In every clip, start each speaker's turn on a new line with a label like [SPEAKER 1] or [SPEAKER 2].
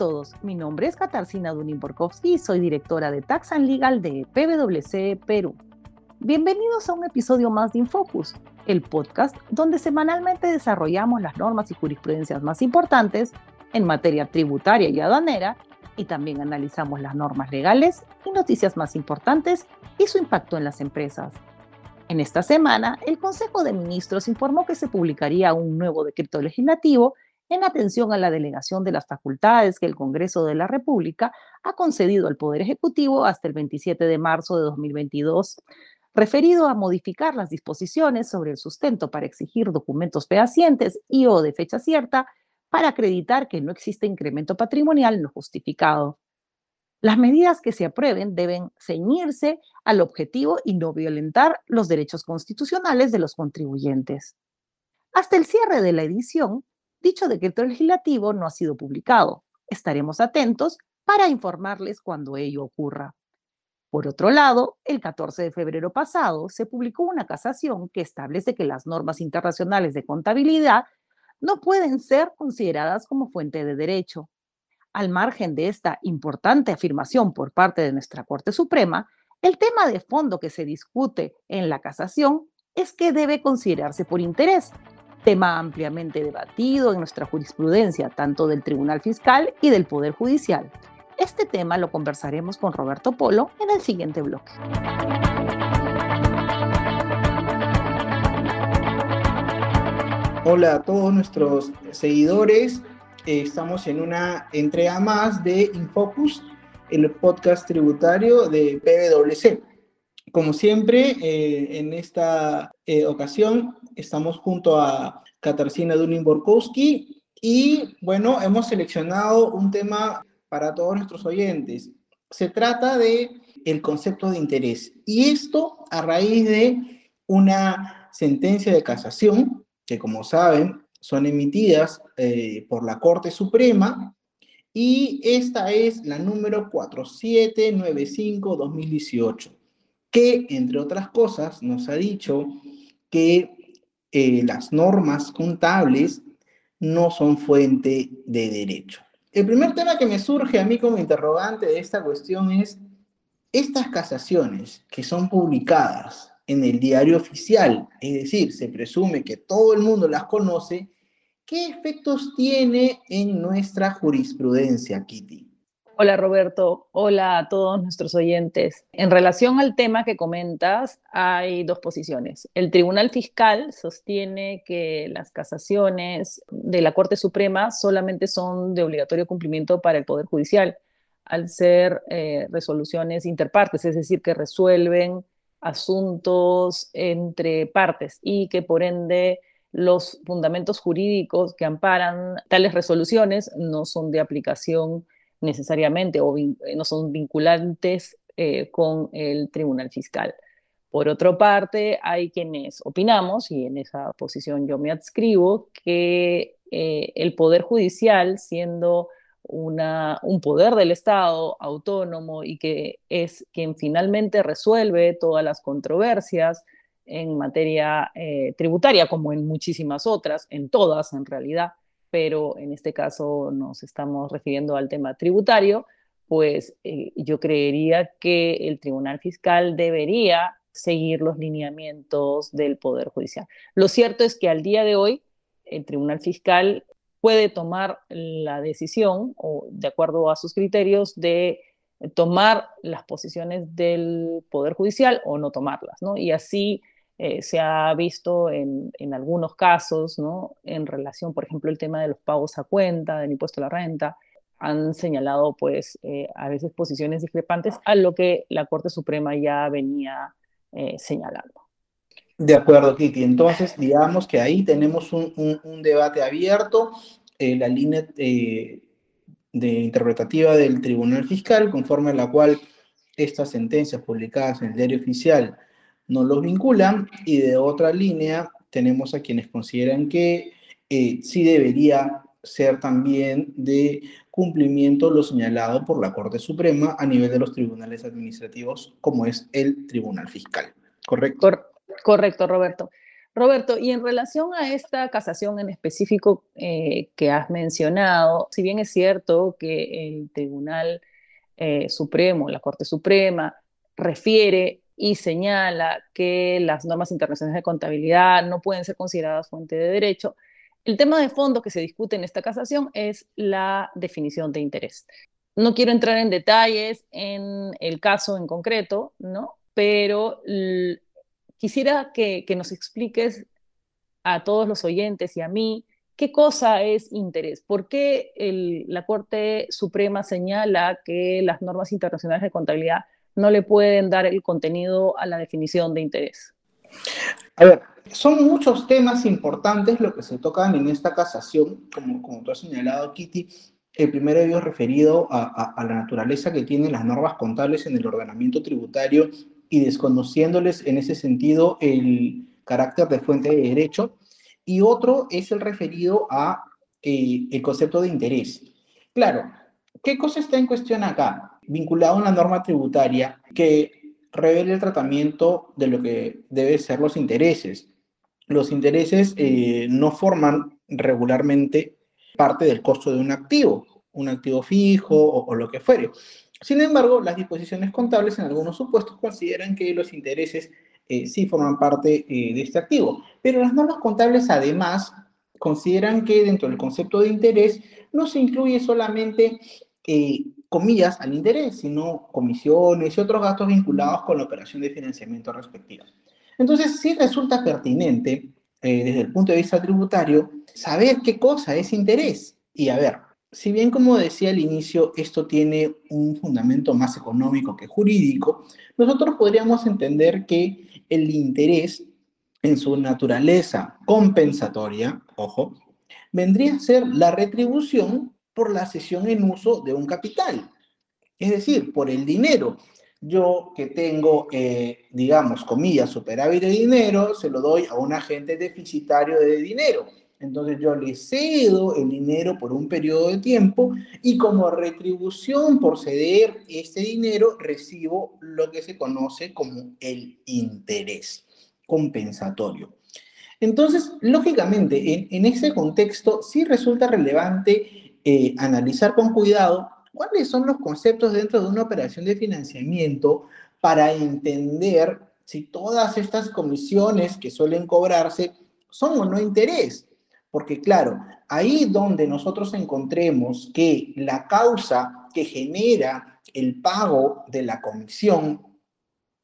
[SPEAKER 1] todos, mi nombre es Katarzyna Dunin-Borkowski y soy directora de Tax and Legal de PwC Perú. Bienvenidos a un episodio más de Infocus, el podcast donde semanalmente desarrollamos las normas y jurisprudencias más importantes en materia tributaria y aduanera y también analizamos las normas legales y noticias más importantes y su impacto en las empresas. En esta semana, el Consejo de Ministros informó que se publicaría un nuevo decreto legislativo en atención a la delegación de las facultades que el Congreso de la República ha concedido al Poder Ejecutivo hasta el 27 de marzo de 2022, referido a modificar las disposiciones sobre el sustento para exigir documentos fehacientes y o de fecha cierta para acreditar que no existe incremento patrimonial no justificado. Las medidas que se aprueben deben ceñirse al objetivo y no violentar los derechos constitucionales de los contribuyentes. Hasta el cierre de la edición, dicho decreto legislativo no ha sido publicado. Estaremos atentos para informarles cuando ello ocurra. Por otro lado, el 14 de febrero pasado se publicó una casación que establece que las normas internacionales de contabilidad no pueden ser consideradas como fuente de derecho. Al margen de esta importante afirmación por parte de nuestra Corte Suprema, el tema de fondo que se discute en la casación es que debe considerarse por interés tema ampliamente debatido en nuestra jurisprudencia, tanto del Tribunal Fiscal y del Poder Judicial. Este tema lo conversaremos con Roberto Polo en el siguiente bloque.
[SPEAKER 2] Hola a todos nuestros seguidores. Eh, estamos en una entrega más de Infocus, el podcast tributario de PwC. Como siempre, eh, en esta eh, ocasión estamos junto a Katarzyna Dunin-Borkowski y bueno, hemos seleccionado un tema para todos nuestros oyentes. Se trata de el concepto de interés y esto a raíz de una sentencia de casación que como saben son emitidas eh, por la Corte Suprema y esta es la número 4795-2018 que, entre otras cosas, nos ha dicho que eh, las normas contables no son fuente de derecho. El primer tema que me surge a mí como interrogante de esta cuestión es, estas casaciones que son publicadas en el diario oficial, es decir, se presume que todo el mundo las conoce, ¿qué efectos tiene en nuestra jurisprudencia, Kitty?
[SPEAKER 1] Hola Roberto, hola a todos nuestros oyentes. En relación al tema que comentas, hay dos posiciones. El Tribunal Fiscal sostiene que las casaciones de la Corte Suprema solamente son de obligatorio cumplimiento para el Poder Judicial, al ser eh, resoluciones interpartes, es decir, que resuelven asuntos entre partes y que por ende los fundamentos jurídicos que amparan tales resoluciones no son de aplicación necesariamente o eh, no son vinculantes eh, con el Tribunal Fiscal. Por otra parte, hay quienes opinamos, y en esa posición yo me adscribo, que eh, el Poder Judicial, siendo una, un poder del Estado autónomo y que es quien finalmente resuelve todas las controversias en materia tributaria, como en muchísimas otras, en todas en realidad, pero en este caso nos estamos refiriendo al tema tributario, pues eh, yo creería que el Tribunal Fiscal debería seguir los lineamientos del Poder Judicial. Lo cierto es que al día de hoy el Tribunal Fiscal puede tomar la decisión, o de acuerdo a sus criterios, de tomar las posiciones del Poder Judicial o no tomarlas, ¿no? Y así eh, se ha visto en, algunos casos, ¿no? En relación, por ejemplo, el tema de los pagos a cuenta, del impuesto a la renta, han señalado, pues, eh, a veces posiciones discrepantes a lo que la Corte Suprema ya venía eh, señalando.
[SPEAKER 2] De acuerdo, Kiki. Entonces, digamos que ahí tenemos un, un debate abierto. la línea de interpretativa del Tribunal Fiscal, conforme a la cual estas sentencias publicadas en el diario oficial no los vinculan y de otra línea tenemos a quienes consideran que eh, sí debería ser también de cumplimiento lo señalado por la Corte Suprema a nivel de los tribunales administrativos, como es el Tribunal Fiscal. ¿Correcto?
[SPEAKER 1] correcto, Roberto. Roberto, y en relación a esta casación en específico eh, que has mencionado, si bien es cierto que el Tribunal eh, Supremo, la Corte Suprema, refiere y señala que las normas internacionales de contabilidad no pueden ser consideradas fuente de derecho, el tema de fondo que se discute en esta casación es la definición de interés. No quiero entrar en detalles en el caso en concreto, ¿no? Pero quisiera que, nos expliques a todos los oyentes y a mí qué cosa es interés. ¿Por qué la Corte Suprema señala que las normas internacionales de contabilidad no le pueden dar el contenido a la definición de interés?
[SPEAKER 2] A ver, son muchos temas importantes lo que se tocan en esta casación, como, como tú has señalado, Kitty. El primero de ellos referido a, a la naturaleza que tienen las normas contables en el ordenamiento tributario y desconociéndoles en ese sentido el carácter de fuente de derecho. Y otro es el referido a eh, el concepto de interés. Claro, ¿qué cosa está en cuestión acá? Vinculado a una norma tributaria que revele el tratamiento de lo que deben ser los intereses. Los intereses eh, no forman regularmente parte del costo de un activo, un activo fijo o, lo que fuere. Sin embargo, las disposiciones contables en algunos supuestos consideran que los intereses eh, sí forman parte eh, de este activo, pero las normas contables además consideran que dentro del concepto de interés no se incluye solamente eh, comillas al interés, sino comisiones y otros gastos vinculados con la operación de financiamiento respectiva. Entonces, sí resulta pertinente, desde el punto de vista tributario, saber qué cosa es interés. Y a ver, si bien como decía al inicio, esto tiene un fundamento más económico que jurídico, nosotros podríamos entender que el interés en su naturaleza compensatoria, ojo, vendría a ser la retribución por la cesión en uso de un capital, es decir, por el dinero. Yo que tengo, eh, digamos, comillas, superávit de dinero, se lo doy a un agente deficitario de dinero entonces yo le cedo el dinero por un periodo de tiempo y como retribución por ceder este dinero recibo lo que se conoce como el interés compensatorio. Entonces, lógicamente, en, ese contexto sí resulta relevante eh, analizar con cuidado cuáles son los conceptos dentro de una operación de financiamiento para entender si todas estas comisiones que suelen cobrarse son o no interés. Porque claro, ahí donde nosotros encontremos que la causa que genera el pago de la comisión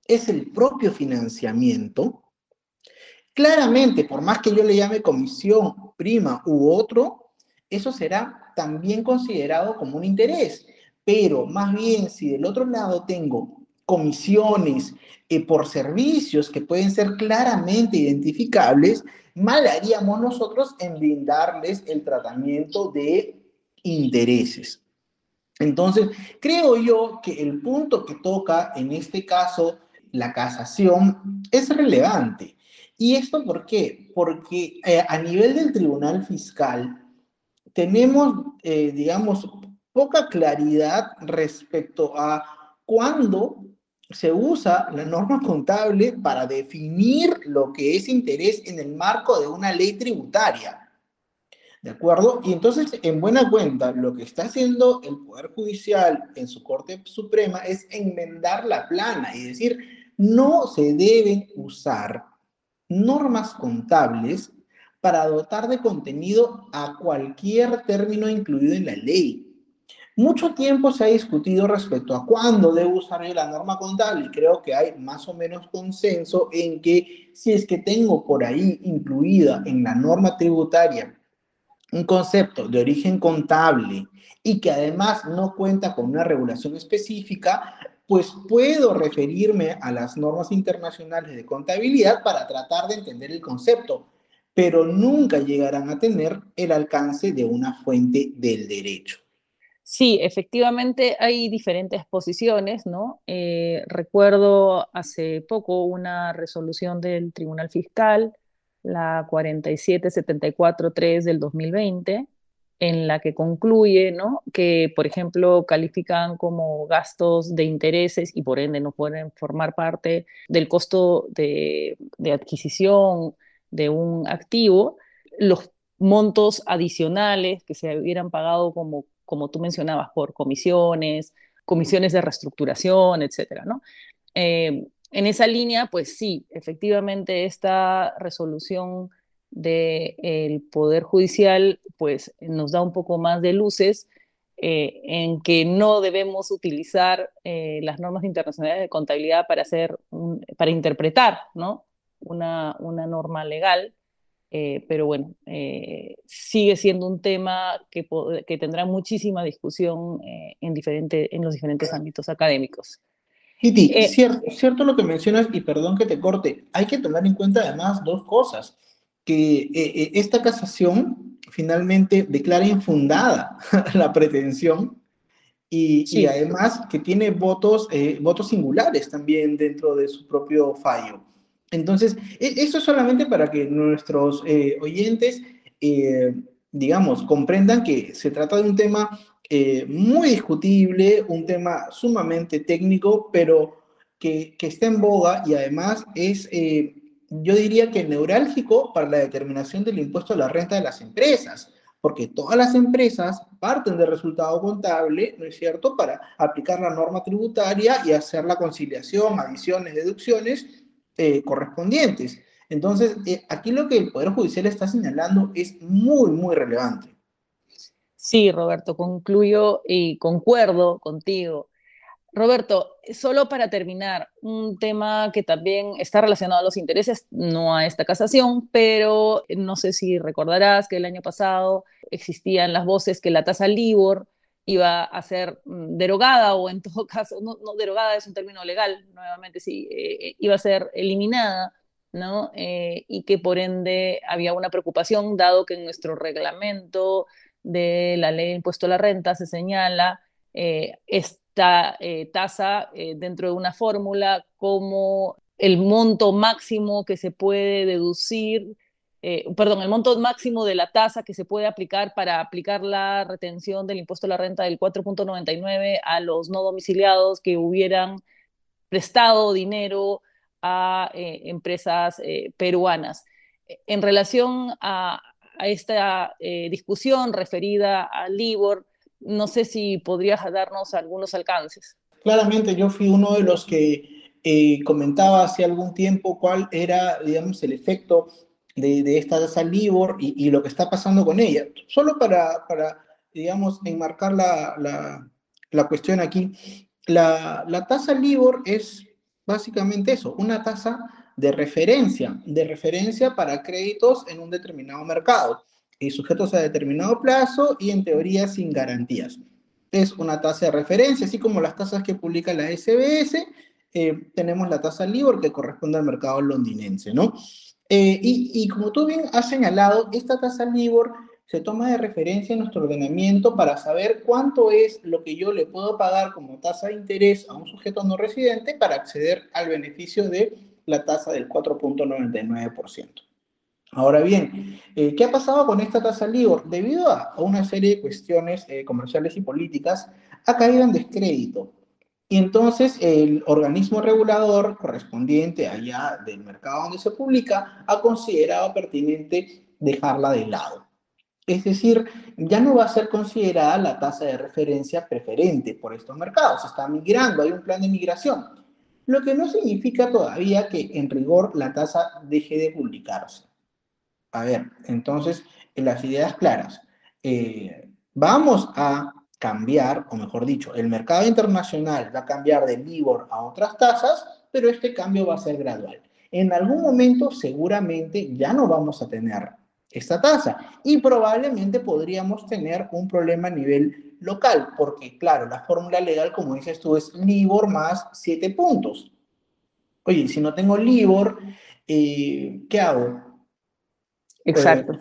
[SPEAKER 2] es el propio financiamiento, claramente, por más que yo le llame comisión, prima u otro, eso será también considerado como un interés. Pero más bien, si del otro lado tengo comisiones eh, por servicios que pueden ser claramente identificables, mal haríamos nosotros en brindarles el tratamiento de intereses. Entonces, creo yo que el punto que toca en este caso la casación es relevante. ¿Y esto por qué? Porque eh, a nivel del tribunal fiscal tenemos, eh, digamos, poca claridad respecto a cuándo se usa la norma contable para definir lo que es interés en el marco de una ley tributaria. ¿De acuerdo? Y entonces, en buena cuenta, lo que está haciendo el Poder Judicial en su Corte Suprema es enmendar la plana y decir, no se deben usar normas contables para dotar de contenido a cualquier término incluido en la ley. Mucho tiempo se ha discutido respecto a cuándo debe usar la norma contable y creo que hay más o menos consenso en que si es que tengo por ahí incluida en la norma tributaria un concepto de origen contable y que además no cuenta con una regulación específica, pues puedo referirme a las normas internacionales de contabilidad para tratar de entender el concepto, pero nunca llegarán a tener el alcance de una fuente del derecho.
[SPEAKER 1] Sí, efectivamente hay diferentes posiciones, ¿no? Eh, recuerdo hace poco una resolución del Tribunal Fiscal, la 47743 del 2020, en la que concluye, ¿no? Que, por ejemplo, califican como gastos de intereses y por ende no pueden formar parte del costo de, de adquisición de un activo, los montos adicionales que se hubieran pagado como, como tú mencionabas, por comisiones, comisiones de reestructuración, etcétera, ¿no? Eh, en esa línea, pues sí, efectivamente esta resolución del Poder Judicial, pues nos da un poco más de luces eh, en que no debemos utilizar eh, las normas internacionales de contabilidad para hacer, para interpretar, ¿no? Una, una norma legal, eh, pero bueno, sigue siendo un tema que, que tendrá muchísima discusión en, diferente, en los diferentes ámbitos académicos.
[SPEAKER 2] Kitty, es cierto, cierto lo que mencionas, y perdón que te corte, hay que tomar en cuenta además dos cosas, que esta casación finalmente declara infundada la pretensión y, además que tiene votos, eh, votos singulares también dentro de su propio fallo. Entonces, e, eso es solamente para que nuestros eh, oyentes, eh, digamos, comprendan que se trata de un tema muy discutible, un tema sumamente técnico, pero que, que, está en boga y además es yo diría que neurálgico para la determinación del impuesto a la renta de las empresas, porque todas las empresas parten del resultado contable, ¿no es cierto?, para aplicar la norma tributaria y hacer la conciliación, adiciones, deducciones eh, correspondientes. Entonces, eh, aquí lo que el Poder Judicial está señalando es muy, muy relevante.
[SPEAKER 1] Sí, Roberto, concluyo y concuerdo contigo. Roberto, solo para terminar, un tema que también está relacionado a los intereses, no a esta casación, pero no sé si recordarás que el año pasado existían las voces que la tasa LIBOR iba a ser mm, derogada o en todo caso, no, derogada es un término legal, nuevamente sí, eh, iba a ser eliminada, ¿no? Eh, y que por ende había una preocupación, dado que en nuestro reglamento de la ley de impuesto a la renta se señala eh, esta tasa dentro de una fórmula como el monto máximo que se puede deducir, perdón, el monto máximo de la tasa que se puede aplicar para aplicar la retención del impuesto a la renta del 4.99 a los no domiciliados que hubieran prestado dinero a empresas peruanas. En relación a, esta discusión referida al LIBOR, no sé si podrías darnos algunos alcances.
[SPEAKER 2] Claramente, yo fui uno de los que eh, comentaba hace algún tiempo cuál era, digamos, el efecto de, esta tasa LIBOR y, lo que está pasando con ella. Solo para, para digamos, enmarcar la, cuestión aquí, la, la tasa LIBOR es básicamente eso, una tasa de referencia, de referencia para créditos en un determinado mercado y sujetos a determinado plazo y en teoría sin garantías. Es una tasa de referencia, así como las tasas que publica la SBS, eh, tenemos la tasa LIBOR que corresponde al mercado londinense, ¿no? Eh, y, como tú bien has señalado, esta tasa LIBOR se toma de referencia en nuestro ordenamiento para saber cuánto es lo que yo le puedo pagar como tasa de interés a un sujeto no residente para acceder al beneficio de la tasa del 4.99%. Ahora bien, eh, ¿qué ha pasado con esta tasa LIBOR? Debido a, una serie de cuestiones eh, comerciales y políticas, ha caído en descrédito. Y entonces el organismo regulador correspondiente allá del mercado donde se publica ha considerado pertinente dejarla de lado. Es decir, ya no va a ser considerada la tasa de referencia preferente por estos mercados. Se está migrando, hay un plan de migración. Lo que no significa todavía que en rigor la tasa deje de publicarse. A ver, entonces, las ideas claras. Eh, vamos a cambiar, o mejor dicho, el mercado internacional va a cambiar de LIBOR a otras tasas, pero este cambio va a ser gradual. En algún momento seguramente ya no vamos a tener esta tasa y probablemente podríamos tener un problema a nivel local, porque claro, la fórmula legal, como dices tú, es LIBOR más 7 puntos. Oye, si no tengo LIBOR, eh, ¿qué hago?
[SPEAKER 1] Exacto.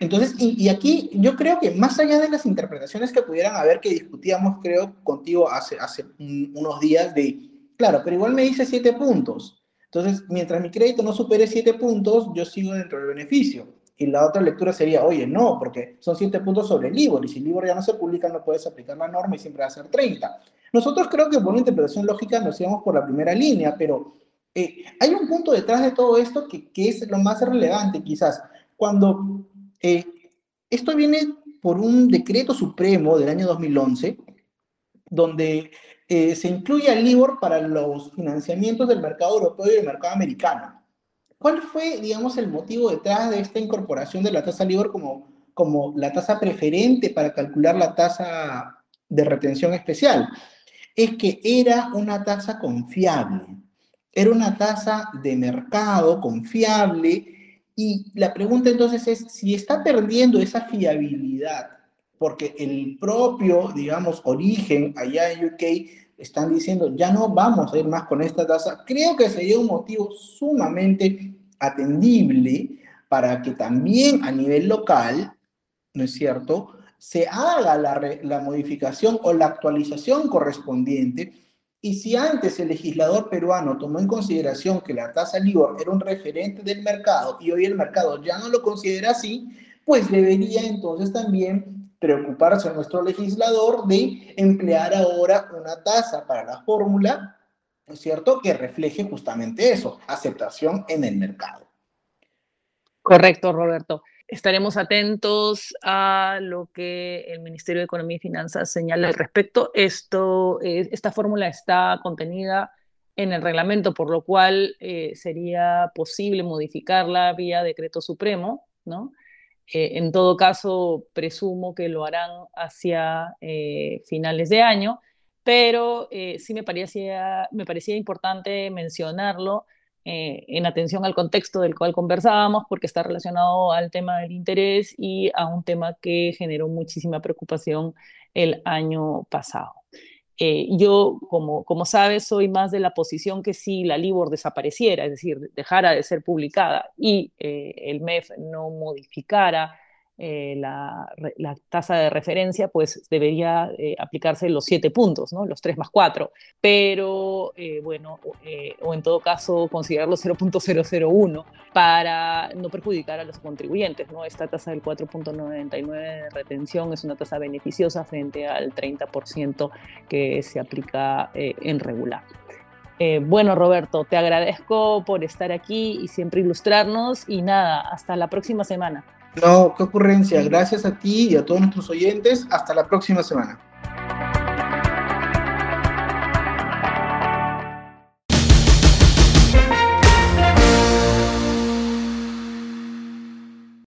[SPEAKER 2] Entonces, y, aquí yo creo que más allá de las interpretaciones que pudieran haber, que discutíamos, creo, contigo hace, hace unos días, de, claro, pero igual me dice siete puntos. Entonces, mientras mi crédito no supere siete puntos, yo sigo dentro del beneficio. Y la otra lectura sería, oye, no, porque son siete puntos sobre el LIBOR, y si el LIBOR ya no se publica, no puedes aplicar la norma y siempre va a ser 30. Nosotros creo que por una interpretación lógica nos íbamos por la primera línea, pero Eh, hay un punto detrás de todo esto que, que es lo más relevante quizás. Cuando eh, esto viene por un decreto supremo del año 2011, donde eh, se incluye al LIBOR para los financiamientos del mercado europeo y del mercado americano. ¿Cuál fue, digamos, el motivo detrás de esta incorporación de la tasa LIBOR como, como la tasa preferente para calcular la tasa de retención especial? Es que era una tasa confiable, era una tasa de mercado confiable y la pregunta entonces es si está perdiendo esa fiabilidad porque el propio, digamos, origen allá en UK están diciendo, ya no vamos a ir más con esta tasa, creo que sería un motivo sumamente atendible para que también a nivel local, ¿no es cierto?, se haga la, la modificación o la actualización correspondiente. Y si antes el legislador peruano tomó en consideración que la tasa LIBOR era un referente del mercado y hoy el mercado ya no lo considera así, pues debería entonces también preocuparse a nuestro legislador de emplear ahora una tasa para la fórmula, ¿no es cierto?, que refleje justamente eso, aceptación en el mercado.
[SPEAKER 1] Correcto, Roberto. Estaremos atentos a lo que el Ministerio de Economía y Finanzas señala al respecto. Esto, eh, esta fórmula está contenida en el reglamento, por lo cual eh, sería posible modificarla vía decreto supremo, ¿no? Eh, en todo caso, presumo que lo harán hacia finales de año, pero sí me parecía, me parecía importante mencionarlo en atención al contexto del cual conversábamos, porque está relacionado al tema del interés y a un tema que generó muchísima preocupación el año pasado. Eh, yo, como, como sabes, soy más de la posición que si la LIBOR desapareciera, es decir, dejara de ser publicada y eh, el MEF no modificara eh, la, tasa de referencia, pues debería eh, aplicarse los siete puntos, ¿no? los tres más cuatro. Pero, eh, bueno, o en todo caso, considerarlo 0.001 para no perjudicar a los contribuyentes. ¿no? Esta tasa del 4.99 de retención es una tasa beneficiosa frente al 30% que se aplica en regular. bueno, Roberto, te agradezco por estar aquí y siempre ilustrarnos y nada, hasta la próxima semana.
[SPEAKER 2] No, qué ocurrencia. Gracias a ti y a todos nuestros oyentes. Hasta la próxima semana.